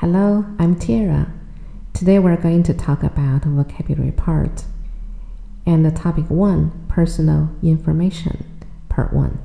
Hello, I'm Tara. Today we're going to talk about vocabulary part and the topic 1 personal information part 1.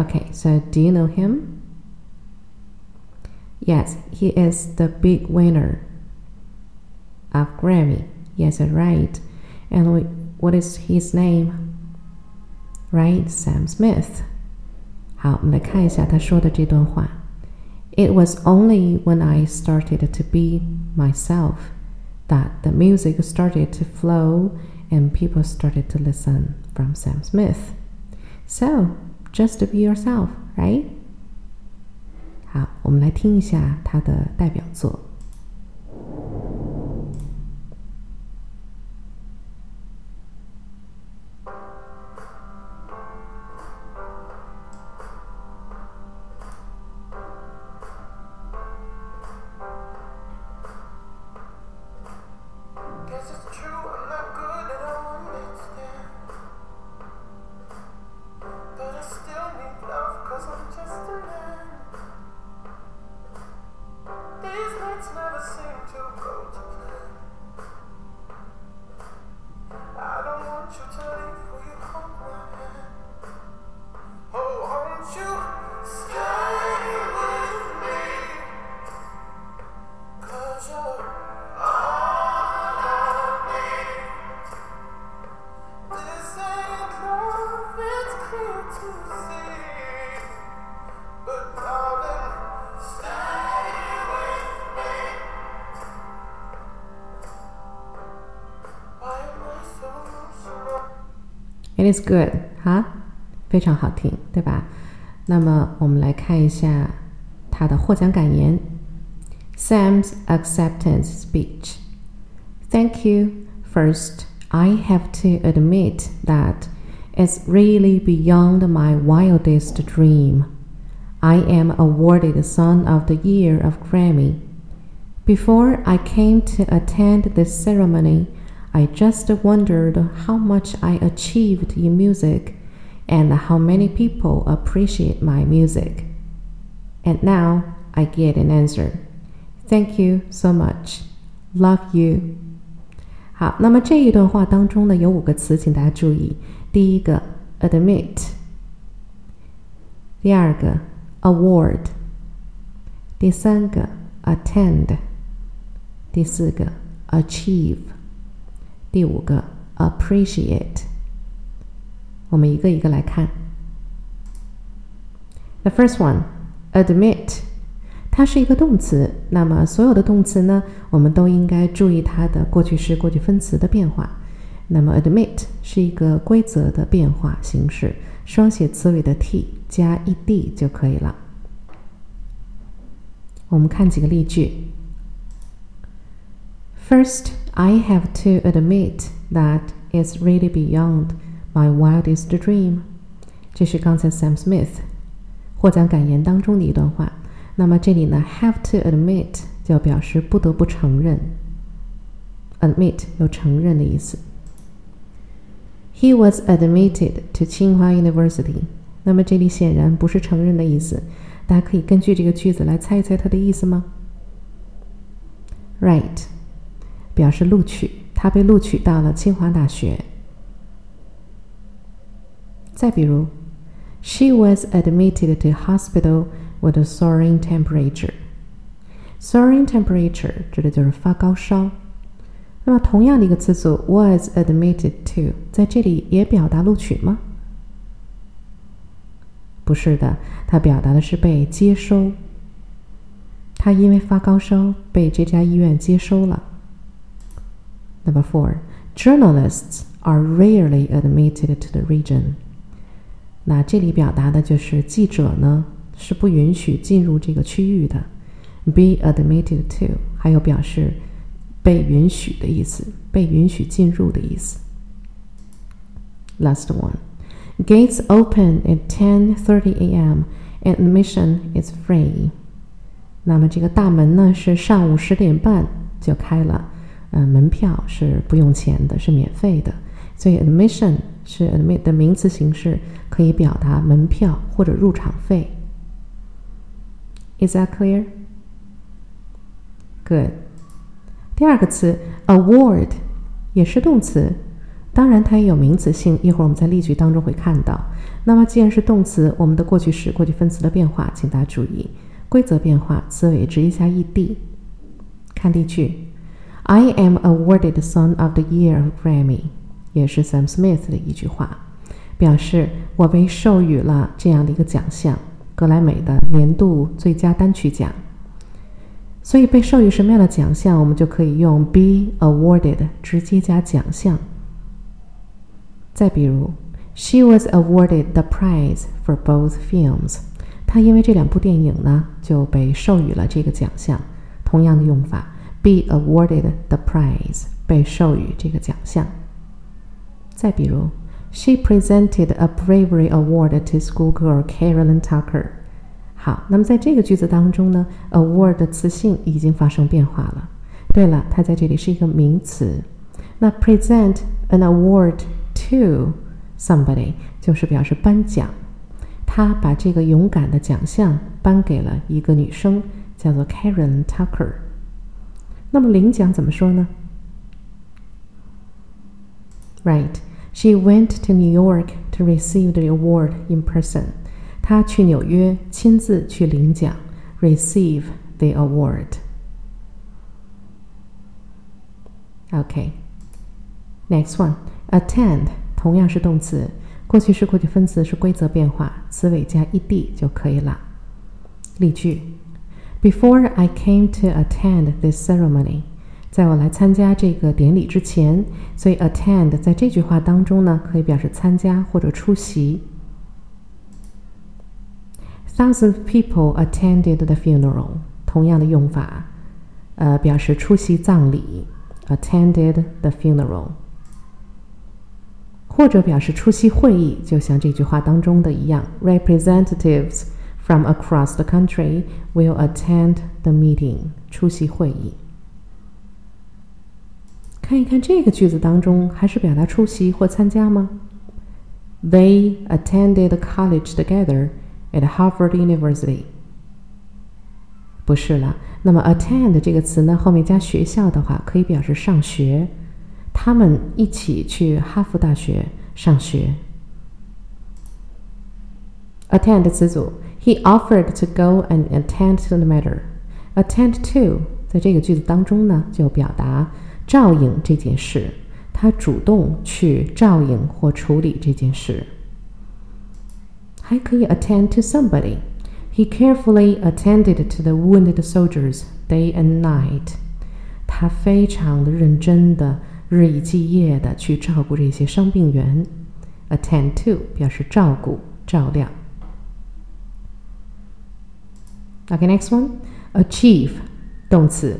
Okay, so do you know him? Yes, he is the big winner of Grammy. Yes, right. And we, what is his name? Right, Sam Smith. 好，我们来看一下他说的这段话。It was only when I started to be myself that the music started to flow and people started to listen from Sam Smith. So, just be yourself, right? 好，我们来听一下他的代表作。 It is good，哈，非常好听，对吧？那么我们来看一下他的获奖感言。Sam's acceptance speech. Thank you. First, I have to admit that it's really beyond my wildest dream. I am awarded Son of the Year of Grammy. Before I came to attend this ceremony, I just wondered how much I achieved in music and how many people appreciate my music. And now I get an answer. Thank you so much. Love you. 好，那么这一段话当中呢，有五个词，请大家注意。第一个，admit；第二个，award；第三个，attend；第四个，achieve。 第五个，appreciate。我们一个一个来看。The first one, admit，它是一个动词。那么所有的动词呢，我们都应该注意它的过去式、过去分词的变化。那么 admit 是一个规则的变化形式，双写词尾的 t 加 ed 就可以了。我们看几个例句。First. I have to admit that it's really beyond my wildest dream。这是刚才 Sam Smith 获奖感言当中的一段话。那么这里呢，have to admit 就表示不得不承认，admit 有承认的意思。He was admitted to Tsinghua University。那么这里显然不是承认的意思，大家可以根据这个句子来猜一猜它的意思吗？Right。 表示录取，他被录取到了清华大学。再比如，She was admitted to hospital with a soaring temperature. Soaring temperature 指的就是发高烧。那么同样的一个词组 was admitted to 在这里也表达录取吗？不是的，它表达的是被接收。他因为发高烧被这家医院接收了。Number four, journalists are rarely admitted to the region. 那这里表达的就是记者呢是不允许进入这个区域的。Be admitted to 还有表示被允许的意思，被允许进入的意思。Last one, gates open at 10:30 a.m. and admission is free. 那么这个大门呢是上午十点半就开了。 嗯，门票是不用钱的，是免费的，所以 admission 是 admit 的名词形式，可以表达门票或者入场费。Is that clear? Good. 第二个词 award 也是动词，当然它也有名词性，一会儿我们在例句当中会看到。那么既然是动词，我们的过去时、过去分词的变化，请大家注意规则变化，词尾直译加 ed。看例句：I am awarded Son of the Year Grammy，也是 Sam Smith 的一句话，表示我被授予了这样的一个奖项——格莱美的年度最佳单曲奖。所以被授予什么样的奖项，我们就可以用 be awarded 直接加奖项。再比如，She was awarded the prize for both films。她因为这两部电影呢，就被授予了这个奖项。同样的用法，be awarded the prize，被授予这个奖项。再比如，She presented a bravery award to schoolgirl Carolyn Tucker。好，那么在这个句子当中呢，award 的词性已经发生变化了。对了，它在这里是一个名词。那 present an award to somebody 就是表示颁奖。他把这个勇敢的奖项颁给了一个女生，叫做 Carolyn Tucker。那么领奖怎么说呢？Right, she went to New York to receive the award in person. 他去纽约亲自去领奖，receive the award。OK，next one，attend 同样是动词，过去式、过去分词是规则变化，词尾加 ed 就可以了。例句 ：Before I came to attend this ceremony，在我来参加这个典礼之前，所以 attend 在这句话当中呢，可以表示参加或者出席。Thousands of people attended the funeral。同样的用法，呃，表示出席葬礼，attended the funeral，或者表示出席会议，就像这句话当中的一样，representatives From across the country will attend the meeting。出席会议。看一看这个句子当中，还是表达出席或参加吗？They attended college together. At Harvard University，不是了。那么 attend 这个词呢，后面加学校的话，可以表示上学。他们一起去哈佛大学上学。attend 词组 ，He offered to go and attend to the matter。attend to 在这个句子当中呢，就表达照应这件事。他主动去照应或处理这件事。还可以 attend to somebody. He carefully attended to the wounded soldiers day and night. 他非常的认真的日以继夜的去照顾这些伤病员。attend to 表示照顾、照料。 Okay, next one, achieve 动词，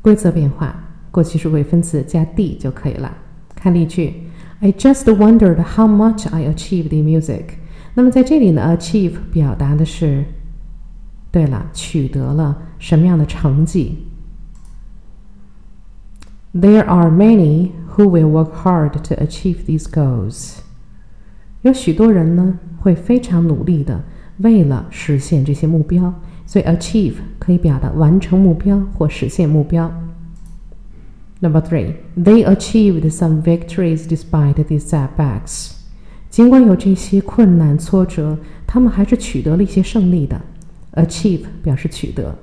规则变化，过去式为分词加 d 就可以了。看例句：I just wondered how much I achieved in music. 那么在这里呢，achieve 表达的是，对了，取得了什么样的成绩？There are many who will work hard to achieve these goals。有许多人呢会非常努力的为了实现这些目标，所以 achieve 可以表达完成目标或实现目标。Number three, they achieved some victories despite these setbacks. 尽管有这些困难挫折，他们还是取得了一些胜利的。Achieve 表示取得。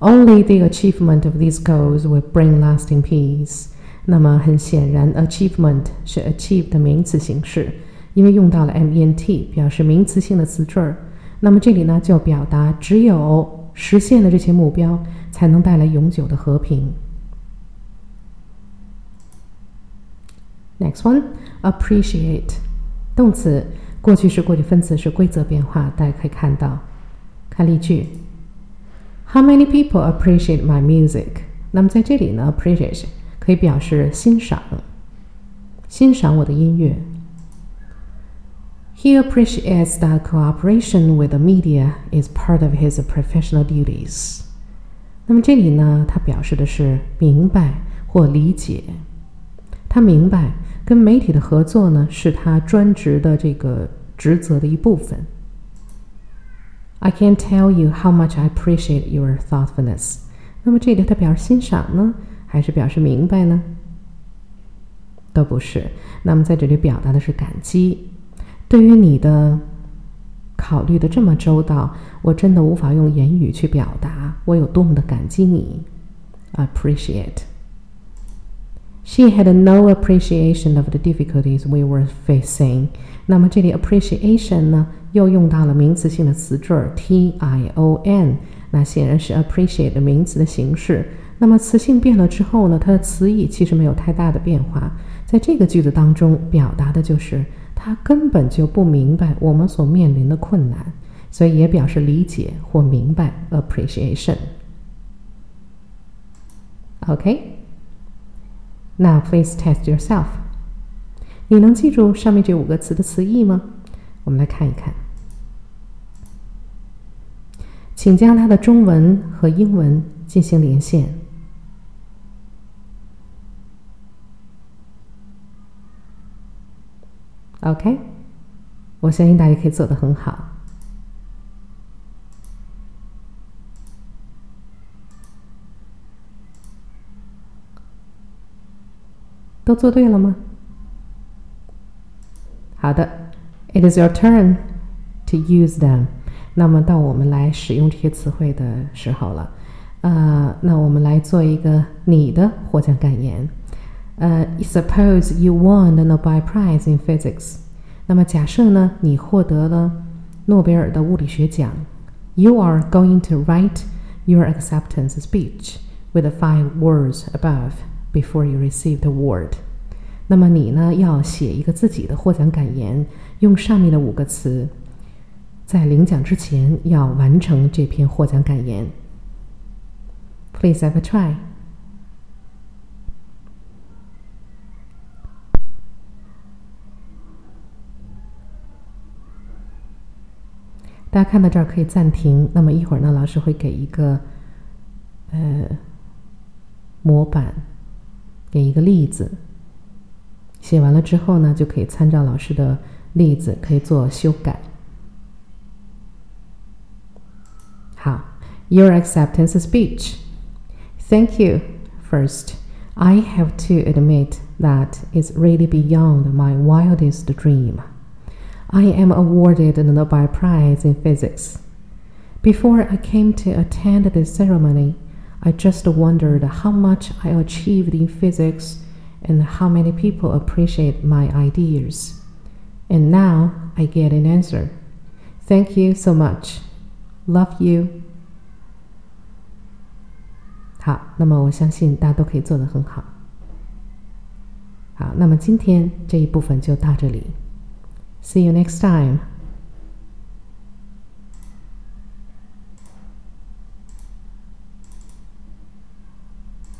Only the achievement of these goals will bring lasting peace。那么很显然，achievement 是 achieve 的名词形式， 因为用到了 ment 表示名词性的词缀儿。那么这里呢，就表达只有实现了这些目标，才能带来永久的和平。Next one, appreciate，动词，过去式、过去分词是规则变化，大家可以看到。看例句：How many people appreciate my music？那么在这里呢，appreciate 可以表示欣赏，欣赏我的音乐。He appreciates that cooperation with the media is part of his professional duties。那么这里呢，他表示的是明白或理解，他明白。跟媒体的合作呢，是他专职的这个职责的一部分。I can't tell you how much I appreciate your thoughtfulness。那么这里他表示欣赏呢，还是表示明白呢？都不是。那么在这里表达的是感激。对于你的考虑的这么周到，我真的无法用言语去表达我有多么的感激你。Appreciate. She had no appreciation of the difficulties we were facing. 那么这里 appreciation 呢，又用到了名词性的词缀 t i o n，那显然是 appreciate 名词的形式。那么词性变了之后呢，它的词义其实没有太大的变化。在这个句子当中，表达的就是他根本就不明白我们所面临的困难，所以也表示理解或明白 appreciation。OK。Now please test yourself。你能记住上面这五个词的词义吗？我们来看一看。请将它的中文和英文进行连线。OK，我相信大家可以做得很好。都做对了吗？好的，It is your turn to use them。那么到我们来使用这些词汇的时候了。呃，那我们来做一个你的获奖感言。呃，Suppose you won the Nobel Prize in Physics。那么假设呢，你获得了诺贝尔的物理学奖。You are going to write your acceptance speech with the five words above. Before you receive the award，那么你呢要写一个自己的获奖感言，用上面的五个词，在领奖之前要完成这篇获奖感言。Please have a try。 大家看到这儿可以暂停。那么一会儿呢，老师会给一个呃模板。给一个例子，写完了之后呢，就可以参照老师的例子，可以做修改。好，Your acceptance speech. Thank you. First, I have to admit that it's really beyond my wildest dream. I am awarded the Nobel Prize in Physics. Before I came to attend the ceremony, I just wondered how much I achieved in physics and how many people appreciate my ideas. And now I get an answer. Thank you so much. Love you. 好，那么我相信大家都可以做得很好。好，那么今天这一部分就到这里。 See you next time.